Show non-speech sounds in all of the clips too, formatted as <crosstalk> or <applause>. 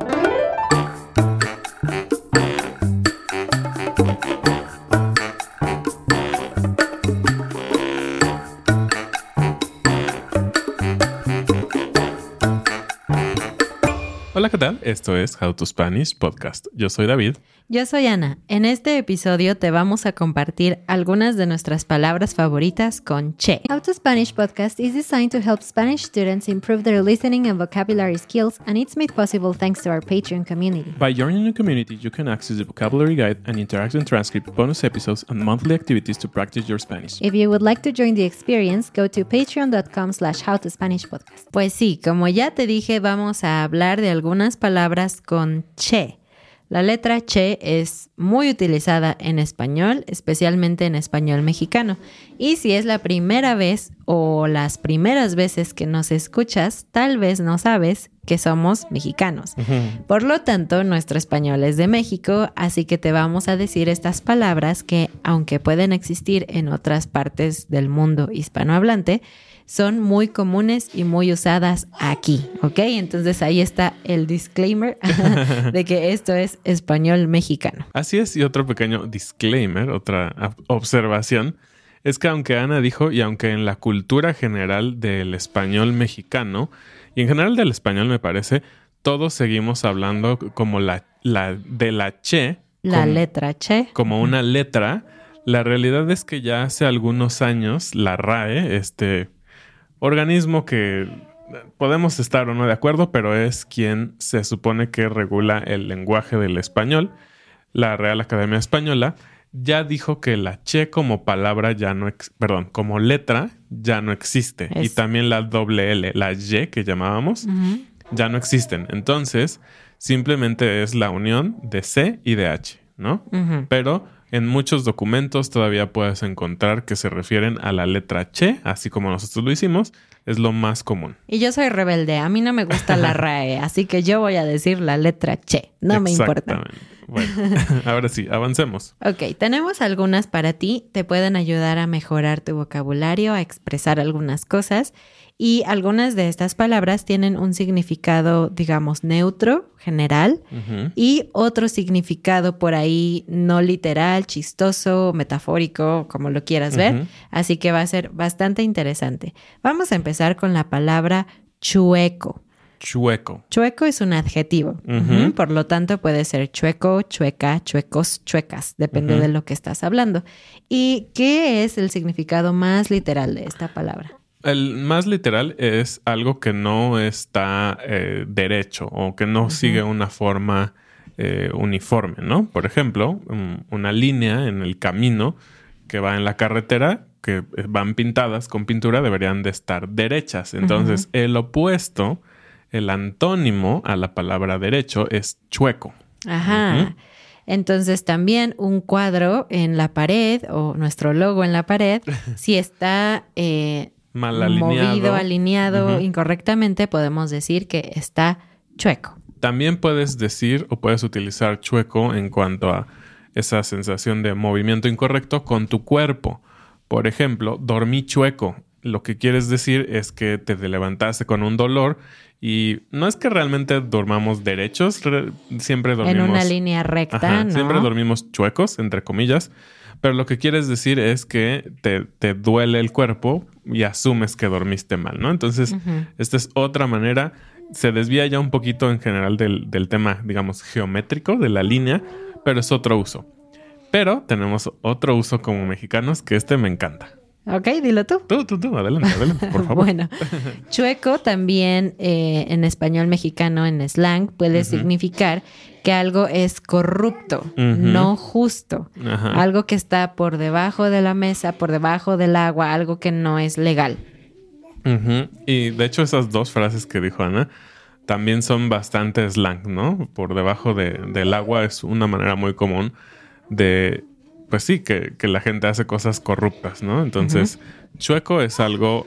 Thank you. Tal? Esto es How to Spanish Podcast. Yo soy David. Yo soy Ana. En este episodio te vamos a compartir algunas de nuestras palabras favoritas con che. How to Spanish podcast is designed to help Spanish students improve their listening and vocabulary skills, and it's made possible thanks to our Patreon community. By joining the community, you can access the vocabulary guide and interactive transcript, bonus episodes, and monthly activities to practice your Spanish. If you would like to join the experience, go to patreon.com slash howtospanishpodcast. Pues sí, como ya te dije, vamos a hablar de algunas palabras con che. La letra che es muy utilizada en español, especialmente en español mexicano. Y si es la primera vez o las primeras veces que nos escuchas, tal vez no sabes que somos mexicanos. Por lo tanto, nuestro español es de México, así que te vamos a decir estas palabras que, aunque pueden existir en otras partes del mundo hispanohablante, son muy comunes y muy usadas aquí, ¿ok? Entonces ahí está el disclaimer <laughs> de que esto es español mexicano. Así es, y otro pequeño disclaimer, otra observación, es que aunque Ana dijo, y aunque en la cultura general del español mexicano, y en general del español me parece, todos seguimos hablando como la, la de la che. La como, letra che. Como una letra. La realidad es que ya hace algunos años la RAE, este organismo que podemos estar o no de acuerdo, pero es quien se supone que regula el lenguaje del español, la Real Academia Española, ya dijo que la che como palabra ya no, perdón, como letra ya no existe. Y también la doble L, la Y que llamábamos, ya no existen. Entonces, simplemente es la unión de C y de H, ¿no? Pero en muchos documentos todavía puedes encontrar que se refieren a la letra che, así como nosotros lo hicimos, es lo más común. Y yo soy rebelde, a mí no me gusta la <laughs> RAE, así que yo voy a decir la letra che, no me importa. Bueno, <laughs> ahora sí, avancemos. Ok, tenemos algunas para ti, te pueden ayudar a mejorar tu vocabulario, a expresar algunas cosas y algunas de estas palabras tienen un significado, digamos, neutro, general, y otro significado por ahí no literal, chistoso, metafórico, como lo quieras ver. Así que va a ser bastante interesante. Vamos a empezar con la palabra chueco. Chueco. Chueco es un adjetivo. Por lo tanto, puede ser chueco, chueca, chuecos, chuecas. Depende de lo que estás hablando. ¿Y qué es el significado más literal de esta palabra? El más literal es algo que no está eh, derecho o que no sigue una forma eh, uniforme, ¿no? Por ejemplo, una línea en el camino que va en la carretera, que van pintadas con pintura, deberían de estar derechas. Entonces, el opuesto, el antónimo a la palabra derecho es chueco. Ajá. Entonces también un cuadro en la pared o nuestro logo en la pared, <laughs> si está eh, mal alineado. movido, alineado incorrectamente, podemos decir que está chueco. También puedes decir o puedes utilizar chueco en cuanto a esa sensación de movimiento incorrecto con tu cuerpo. Por ejemplo, dormí chueco. Lo que quieres decir es que te levantaste con un dolor y no es que realmente dormamos derechos, siempre dormimos... En una línea recta, Siempre dormimos chuecos, entre comillas, pero lo que quieres decir es que te, duele el cuerpo y asumes que dormiste mal, ¿no? Entonces, esta es otra manera. Se desvía ya un poquito en general del, del tema, digamos, geométrico de la línea, pero es otro uso. Pero tenemos otro uso como mexicanos que este me encanta. Ok, dilo tú. Tú, tú, tú, adelante, adelante, por <laughs> favor. bueno, chueco también eh, en español mexicano, en slang, puede significar que algo es corrupto, no justo, algo que está por debajo de la mesa, por debajo del agua, algo que no es legal. Y de hecho esas dos frases que dijo Ana también son bastante slang, ¿no? Por debajo del agua es una manera muy común de pues sí, que, la gente hace cosas corruptas, ¿no? Entonces, chueco es algo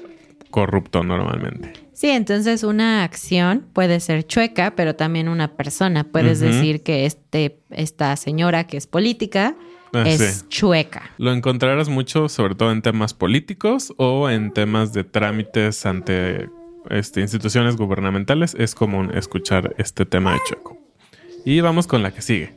corrupto normalmente. Sí, entonces una acción puede ser chueca, pero también una persona. Puedes decir que este, esta señora que es política ah, es chueca. Lo encontrarás mucho, sobre todo en temas políticos o en temas de trámites ante este, instituciones gubernamentales. Es común escuchar este tema de chueco. Y vamos con la que sigue.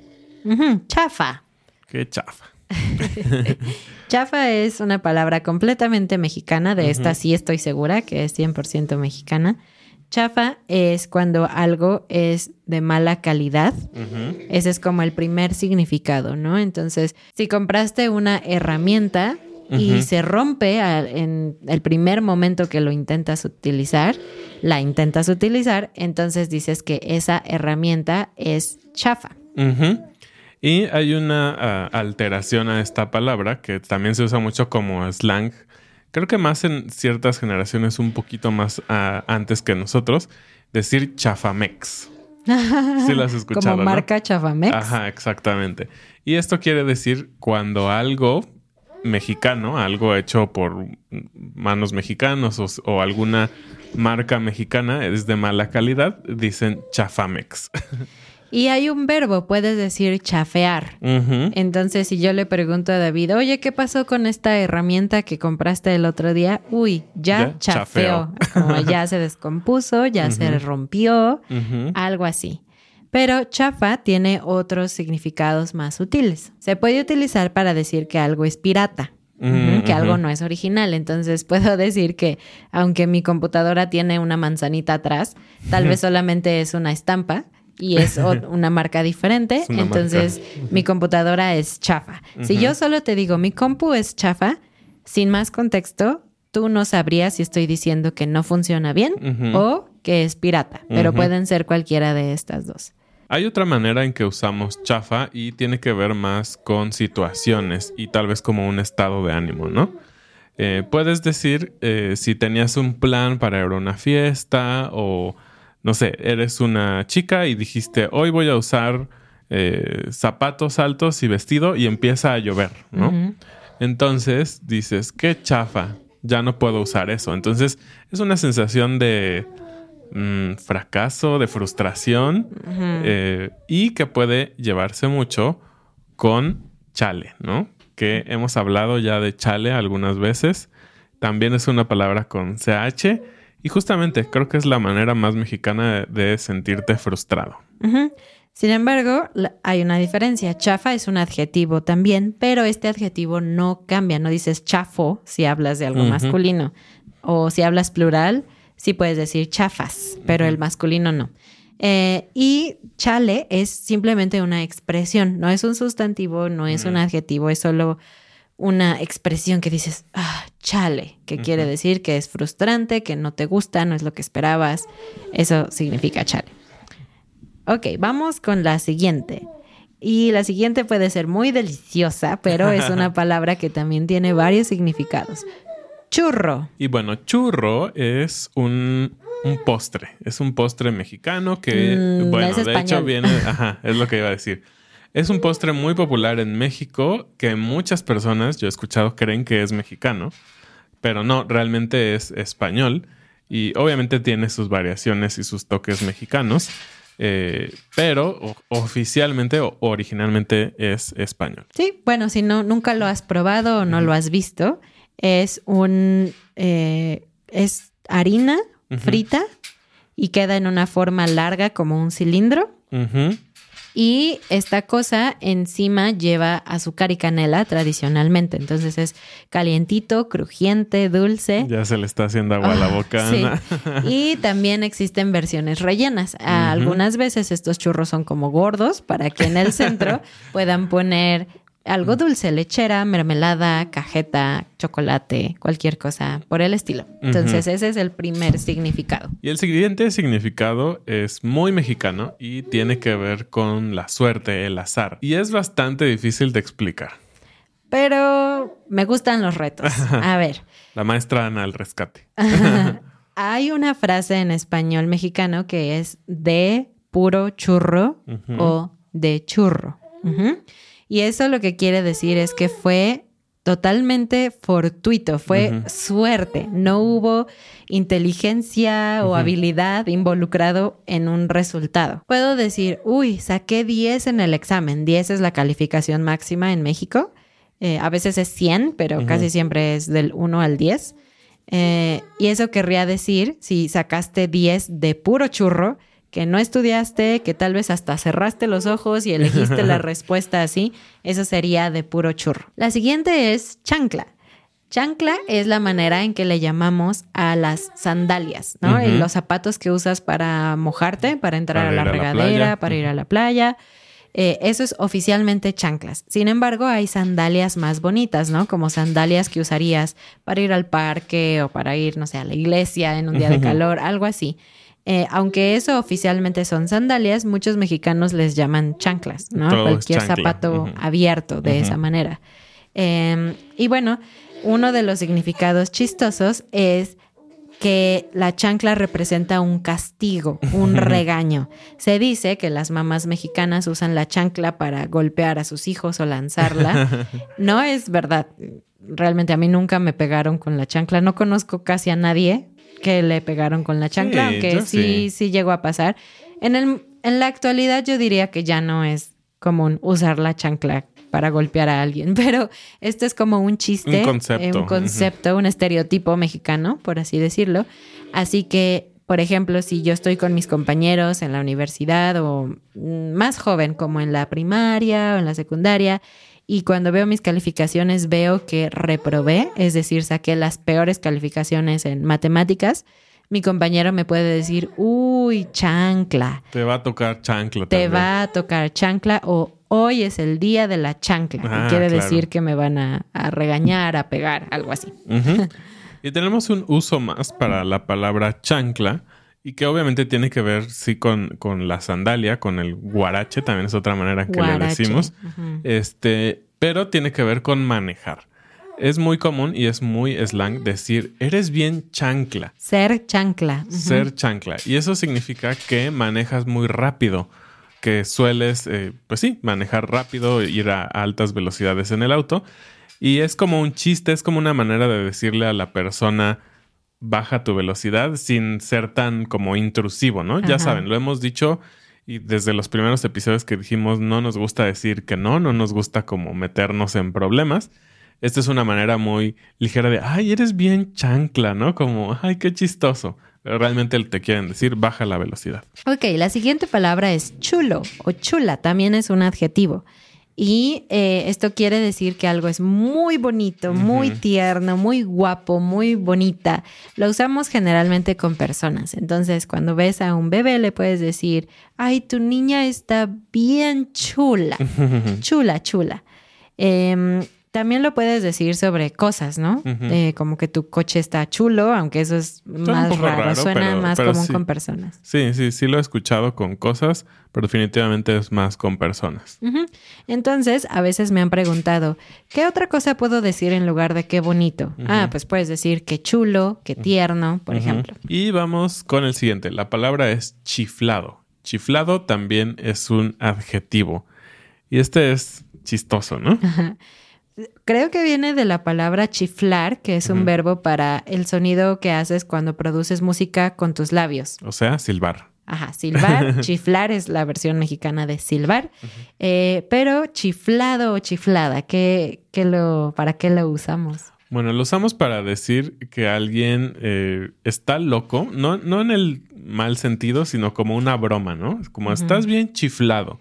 Chafa. Qué chafa. <laughs> Chafa es una palabra completamente mexicana, de esta sí estoy segura que es 100% mexicana. Chafa es cuando algo es de mala calidad. Ese es como el primer significado, ¿no? Entonces, si compraste una herramienta y se rompe en el primer momento que lo intentas utilizar, la intentas utilizar, entonces dices que esa herramienta es chafa. Ujú. Y hay una ah, alteración a esta palabra que también se usa mucho como slang. Creo que más en ciertas generaciones un poquito más ah, antes que nosotros. Decir chafamex. <laughs> Sí lo has escuchado, Como ¿no? marca Chafamex. Ajá, exactamente. Y esto quiere decir cuando algo mexicano, algo hecho por manos mexicanos o, o alguna marca mexicana es de mala calidad, dicen chafamex. <laughs> Y hay un verbo, puedes decir chafear. Entonces, si yo le pregunto a David, oye, ¿qué pasó con esta herramienta que compraste el otro día? Uy, ya, Ya chafeó. Como ya <laughs> se descompuso, ya se rompió, algo así. Pero chafa tiene otros significados más sutiles. Se puede utilizar para decir que algo es pirata. Mm, que algo no es original. Entonces <laughs> puedo decir que aunque mi computadora tiene una manzanita atrás, tal vez solamente es una estampa y <laughs> es una marca diferente. Una Entonces mi computadora es chafa. Si yo solo te digo mi compu es chafa, sin más contexto, tú no sabrías si estoy diciendo que no funciona bien o que es pirata, pero pueden ser cualquiera de estas dos. Hay otra manera en que usamos chafa y tiene que ver más con situaciones y tal vez como un estado de ánimo, ¿no? Eh, puedes decir eh, si tenías un plan para ir a una fiesta o, no sé, eres una chica y dijiste, hoy voy a usar eh, zapatos altos y vestido y empieza a llover, ¿no? Entonces dices, qué chafa, ya no puedo usar eso. Entonces es una sensación de mm, fracaso, de frustración eh, y que puede llevarse mucho con chale, ¿no? Que hemos hablado ya de chale algunas veces. También es una palabra con CH y justamente creo que es la manera más mexicana de, de sentirte frustrado. Sin embargo, hay una diferencia. Chafa es un adjetivo también, pero este adjetivo no cambia. No dices chafo si hablas de algo masculino. O si hablas plural, sí puedes decir chafas, pero el masculino no. Eh, y chale es simplemente una expresión, no es un sustantivo, no es un adjetivo, es solo una expresión que dices, ah, chale, que quiere decir que es frustrante, que no te gusta, no es lo que esperabas. Eso significa chale. Ok, vamos con la siguiente. Y la siguiente puede ser muy deliciosa, pero es una <laughs> palabra que también tiene varios significados. Churro. Y bueno, churro es un, un postre. Es un postre mexicano que, Mm, bueno, de hecho viene, <laughs> ajá, es lo que iba a decir. Es un postre muy popular en México que muchas personas, yo he escuchado, creen que es mexicano, pero no, realmente es español y obviamente tiene sus variaciones y sus toques mexicanos, eh, pero oficialmente o originalmente es español. Sí, bueno, si no, nunca lo has probado o no lo has visto, es un, eh, es harina frita y queda en una forma larga como un cilindro. Y esta cosa encima lleva azúcar y canela tradicionalmente. Entonces es calientito, crujiente, dulce. Ya se le está haciendo agua a la Ah, boca. sí. Ana. Y también existen versiones rellenas. Algunas veces estos churros son como gordos para que en el centro <laughs> puedan poner algo dulce, lechera, mermelada, cajeta, chocolate, cualquier cosa por el estilo. Entonces ese es el primer significado. Y el siguiente significado es muy mexicano y tiene que ver con la suerte, el azar. Y es bastante difícil de explicar. Pero me gustan los retos. <laughs> A ver. La maestra Ana al rescate. <laughs> <laughs> Hay una frase en español mexicano que es de puro churro o de churro. Ujú. Y eso lo que quiere decir es que fue totalmente fortuito, fue suerte, no hubo inteligencia o habilidad involucrado en un resultado. Puedo decir, uy, saqué 10 en el examen, 10 es la calificación máxima en México, Eh, a veces es 100, pero casi siempre es del 1 al 10. Eh, y eso querría decir, si sacaste 10 de puro churro, que no estudiaste, que tal vez hasta cerraste los ojos y elegiste la <laughs> respuesta así, eso sería de puro churro. La siguiente es chancla. Chancla es la manera en que le llamamos a las sandalias, ¿no? Los zapatos que usas para mojarte, para entrar Para a la ir a la regadera, para ir a la playa. Eh, eso es oficialmente chanclas. Sin embargo, hay sandalias más bonitas, ¿no? Como sandalias que usarías para ir al parque o para ir, no sé, a la iglesia en un día de calor, algo así. Eh, aunque eso oficialmente son sandalias, muchos mexicanos les llaman chanclas, ¿no? Todo Cualquier chancla. zapato abierto de esa manera. Eh, y bueno, uno de los significados chistosos es que la chancla representa un castigo, un regaño. Se dice que las mamás mexicanas usan la chancla para golpear a sus hijos o lanzarla. <laughs> No es verdad. Realmente a mí nunca me pegaron con la chancla. No conozco casi a nadie que le pegaron con la chancla, Sí, aunque sí, sí. sí llegó a pasar. En, el, en la actualidad yo diría que ya no es común usar la chancla para golpear a alguien, <laughs> pero esto es como un chiste, Un concepto, eh, un concepto, un estereotipo mexicano, por así decirlo. Así que, por ejemplo, si yo estoy con mis compañeros en la universidad o mm, más joven, como en la primaria o en la secundaria, y cuando veo mis calificaciones veo que reprobé, es decir, saqué las peores calificaciones en matemáticas, mi compañero me puede decir, uy, chancla, Te va a tocar chancla te también. va a tocar chancla o hoy es el día de la chancla. Ah, quiere claro. decir que me van a, a regañar, a pegar, algo así. <laughs> Y tenemos un uso más para la palabra chancla y que obviamente tiene que ver, sí, con, con la sandalia, con el guarache, también es otra manera que le decimos. Este, pero tiene que ver con manejar. Es muy común y es muy slang decir, eres bien chancla, Ser chancla. Ser chancla. Y eso significa que manejas muy rápido, que sueles, eh, pues sí, manejar rápido, ir a altas velocidades en el auto. Y es como un chiste, es como una manera de decirle a la persona, baja tu velocidad sin ser tan como intrusivo, ¿no? Ya saben, lo hemos dicho y desde los primeros episodios que dijimos, no nos gusta decir que no, no nos gusta como meternos en problemas. Esta es una manera muy ligera de, ay, eres bien chancla, ¿no? Como, ay, qué chistoso. Pero realmente te quieren decir, baja la velocidad. Ok, la siguiente palabra es chulo o chula, también es un adjetivo. Y eh, esto quiere decir que algo es muy bonito, muy tierno, muy guapo, muy bonita. Lo usamos generalmente con personas. Entonces, cuando ves a un bebé, le puedes decir, ay, tu niña está bien chula. <laughs> chula, chula. Em, también lo puedes decir sobre cosas, ¿no? Eh, como que tu coche está chulo, aunque eso es más raro, raro, suena pero- más pero común sí. con personas. Sí, sí, sí lo he escuchado con cosas, pero definitivamente es más con personas. Entonces, a veces me han preguntado, ¿qué otra cosa puedo decir en lugar de qué bonito? Ah, pues puedes decir qué chulo, qué tierno, por ejemplo. Y vamos con el siguiente. La palabra es chiflado. Chiflado también es un adjetivo. Y este es chistoso, ¿no? Creo que viene de la palabra chiflar, que es un verbo para el sonido que haces cuando produces música con tus labios. O sea, silbar. Ajá, silbar, <laughs> chiflar es la versión mexicana de silbar, Eh, pero chiflado o chiflada, ¿qué, qué lo, ¿para qué lo usamos? Bueno, lo usamos para decir que alguien eh, está loco, no, no en el mal sentido, sino como una broma, ¿no? Como estás bien chiflado,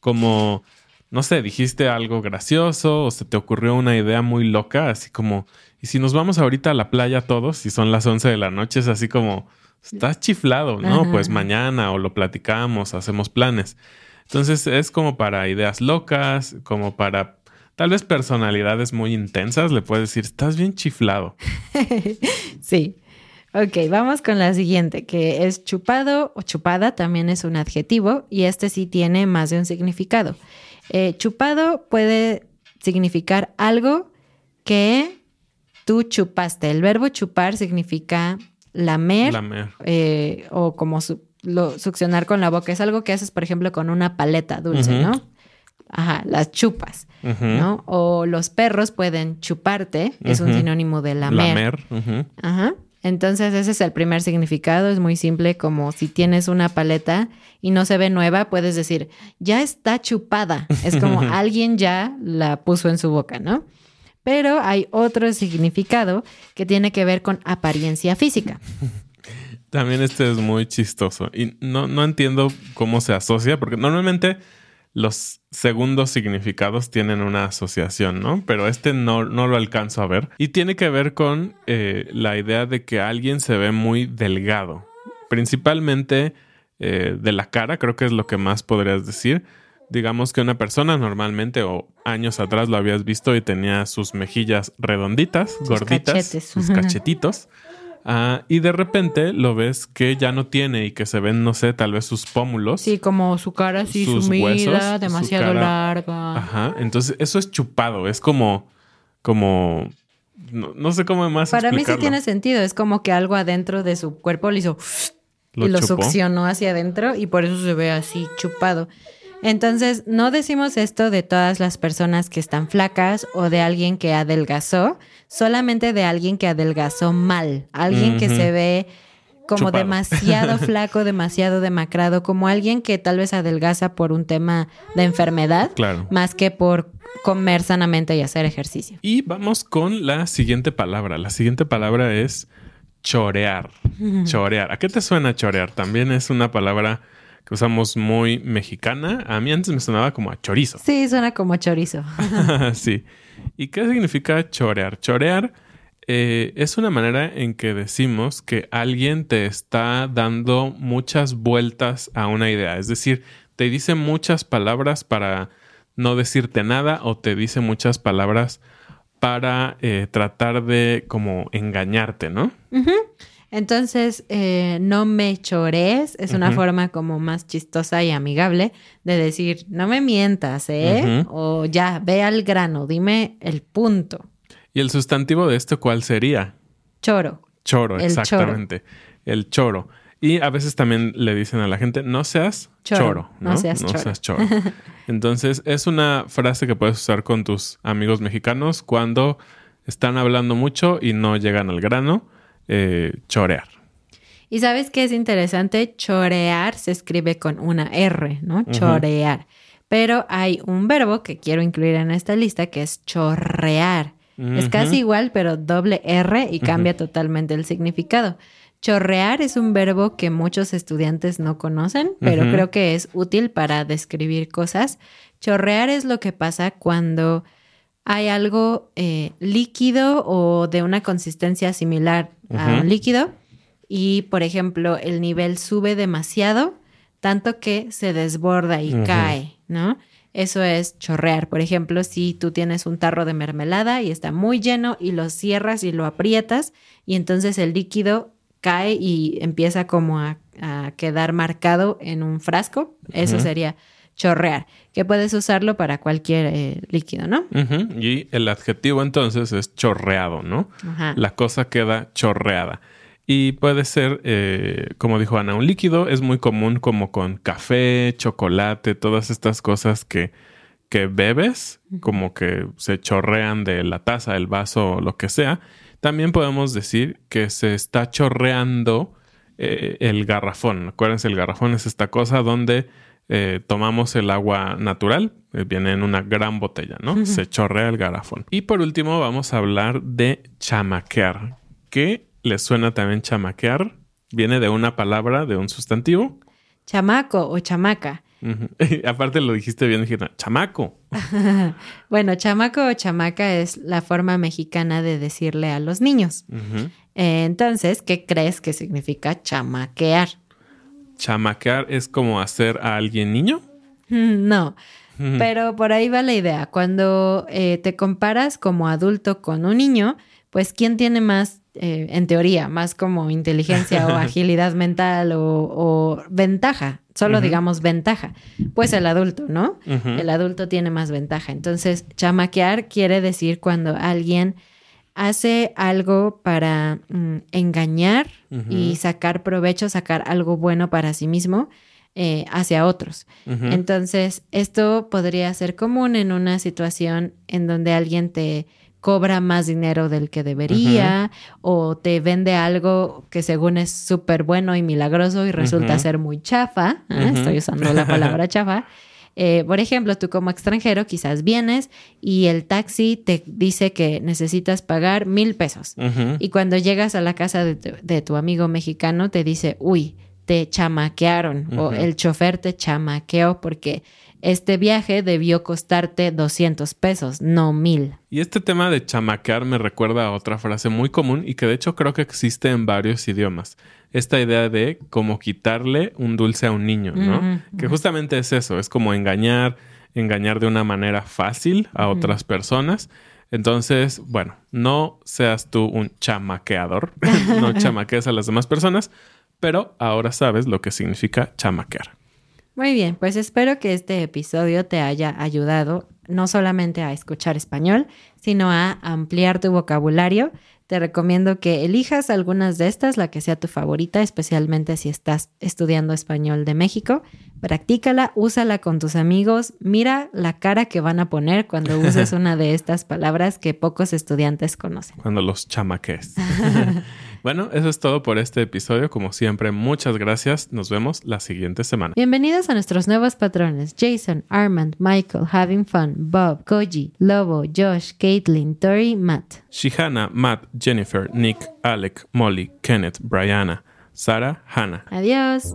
como, no sé, dijiste algo gracioso o se te ocurrió una idea muy loca, así como, y si nos vamos ahorita a la playa todos y son las 11 de la noche, es así como, estás chiflado, ¿no? Ajá. Pues mañana o lo platicamos, hacemos planes. Entonces es como para ideas locas, como para tal vez personalidades muy intensas, le puedes decir, estás bien chiflado. <laughs> Sí. Ok, vamos con la siguiente, que es chupado o chupada, también es un adjetivo y este sí tiene más de un significado. Eh, chupado puede significar algo que tú chupaste. El verbo chupar significa lamer, Lamer. eh, o como su- lo- succionar con la boca. Es algo que haces, por ejemplo, con una paleta dulce. ¿no? Ajá, las chupas. ¿no? O los perros pueden chuparte, es un sinónimo de lamer. Lamer. Ajá. Entonces ese es el primer significado, es muy simple, como si tienes una paleta y no se ve nueva, puedes decir, ya está chupada. Es como <laughs> alguien ya la puso en su boca, ¿no? Pero hay otro significado que tiene que ver con apariencia física. También este es muy chistoso. Y no, no entiendo cómo se asocia, porque normalmente los segundos significados tienen una asociación, ¿no? Pero este no, no lo alcanzo a ver. Y tiene que ver con eh, la idea de que alguien se ve muy delgado. Principalmente eh, de la cara, creo que es lo que más podrías decir. Digamos que una persona normalmente o años atrás lo habías visto y tenía sus mejillas redonditas, gorditas, cachetes. sus cachetitos. Ah, y de repente lo ves que ya no tiene y que se ven, no sé, tal vez sus pómulos. Sí, como su cara así Sus sumida, huesos, su demasiado cara. larga. Ajá. Entonces, eso es chupado. Es como. como. No, no sé cómo más. Para mí sí tiene sentido. Es como que algo adentro de su cuerpo le hizo <sniffs> Lo y lo chupó. succionó hacia adentro y por eso se ve así chupado. Entonces, no decimos esto de todas las personas que están flacas o de alguien que adelgazó, solamente de alguien que adelgazó mal, alguien que se ve como Chupado. demasiado <laughs> flaco, demasiado demacrado, como alguien que tal vez adelgaza por un tema de enfermedad, Claro. más que por comer sanamente y hacer ejercicio. Y vamos con la siguiente palabra. La siguiente palabra es chorear. Chorear. ¿A qué te suena chorear? También es una palabra que usamos muy mexicana. A mí antes me sonaba como a chorizo. Sí, suena como chorizo. <laughs> <laughs> sí. ¿Y qué significa chorear? Chorear eh, es una manera en que decimos que alguien te está dando muchas vueltas a una idea. Es decir, te dice muchas palabras para no decirte nada o te dice muchas palabras para eh, tratar de como engañarte, ¿no? Entonces, eh, no me chores es una forma como más chistosa y amigable de decir, no me mientas, ¿eh? O ya, ve al grano, dime el punto. ¿Y el sustantivo de esto cuál sería? Choro. Choro, El choro. exactamente. El choro. Y a veces también le dicen a la gente, no seas choro, Choro, ¿no? no seas choro. choro. <laughs> Entonces, es una frase que puedes usar con tus amigos mexicanos cuando están hablando mucho y no llegan al grano. Eh, chorear. Y sabes qué es interesante? Chorear se escribe con una R, ¿no? Chorear. Pero hay un verbo que quiero incluir en esta lista que es chorrear. Es casi igual, pero doble R y cambia totalmente el significado. Chorrear es un verbo que muchos estudiantes no conocen, pero creo que es útil para describir cosas. Chorrear es lo que pasa cuando hay algo eh, líquido o de una consistencia similar a un líquido y, por ejemplo, el nivel sube demasiado, tanto que se desborda y cae, ¿no? Eso es chorrear. Por ejemplo, si tú tienes un tarro de mermelada y está muy lleno y lo cierras y lo aprietas y entonces el líquido cae y empieza como a, a quedar marcado en un frasco, eso sería chorrear, que puedes usarlo para cualquier eh, líquido, ¿no? Y el adjetivo entonces es chorreado, ¿no? Ajá. La cosa queda chorreada. Y puede ser, eh, como dijo Ana, un líquido. Es muy común como con café, chocolate, todas estas cosas que, que bebes, como que se chorrean de la taza, el vaso o lo que sea. También podemos decir que se está chorreando eh, el garrafón. Acuérdense, el garrafón es esta cosa donde eh, tomamos el agua natural, eh, viene en una gran botella, ¿no? Se chorrea el garrafón. Y por último vamos a hablar de chamaquear. ¿Qué les suena también chamaquear? Viene de una palabra, de un sustantivo. Chamaco o chamaca. <laughs> Aparte lo dijiste bien, dijiste, chamaco. <laughs> Bueno, chamaco o chamaca es la forma mexicana de decirle a los niños. Eh, entonces, ¿qué crees que significa chamaquear? Chamaquear es como hacer a alguien niño. No, pero por ahí va la idea. Cuando eh, te comparas como adulto con un niño, pues ¿quién tiene más, eh, en teoría, más como inteligencia o <laughs> agilidad mental o, o ventaja? Solo digamos ventaja. Pues el adulto, ¿no? El adulto tiene más ventaja. Entonces, chamaquear quiere decir cuando alguien hace algo para mm, engañar y sacar provecho, sacar algo bueno para sí mismo eh, hacia otros. Entonces, esto podría ser común en una situación en donde alguien te cobra más dinero del que debería o te vende algo que según es súper bueno y milagroso y resulta ser muy chafa. ¿eh? Estoy usando la palabra chafa. <laughs> Eh, por ejemplo, tú como extranjero quizás vienes y el taxi te dice que necesitas pagar mil pesos. Y cuando llegas a la casa de tu, de tu amigo mexicano te dice, uy, te chamaquearon o el chofer te chamaqueó porque este viaje debió costarte 200 pesos, no mil. Y este tema de chamaquear me recuerda a otra frase muy común y que de hecho creo que existe en varios idiomas. Esta idea de como quitarle un dulce a un niño, ¿no? Que justamente es eso, es como engañar, engañar de una manera fácil a otras personas. Entonces, bueno, no seas tú un chamaqueador, <laughs> no <laughs> chamaquees a las demás personas, pero ahora sabes lo que significa chamaquear. Muy bien, pues espero que este episodio te haya ayudado no solamente a escuchar español, sino a ampliar tu vocabulario. Te recomiendo que elijas algunas de estas, la que sea tu favorita, especialmente si estás estudiando español de México. Practícala, úsala con tus amigos, mira la cara que van a poner cuando uses <laughs> una de estas palabras que pocos estudiantes conocen. Cuando los chamaquees. <laughs> bueno, eso es todo por este episodio. Como siempre, muchas gracias. Nos vemos la siguiente semana. Bienvenidos a nuestros nuevos patrones: Jason, Armand, Michael, Having Fun, Bob, Koji, Lobo, Josh, Caitlin, Tori, Matt. Shihana, Matt, Jennifer, Nick, Alec, Molly, Kenneth, Brianna, Sara, Hannah. Adiós.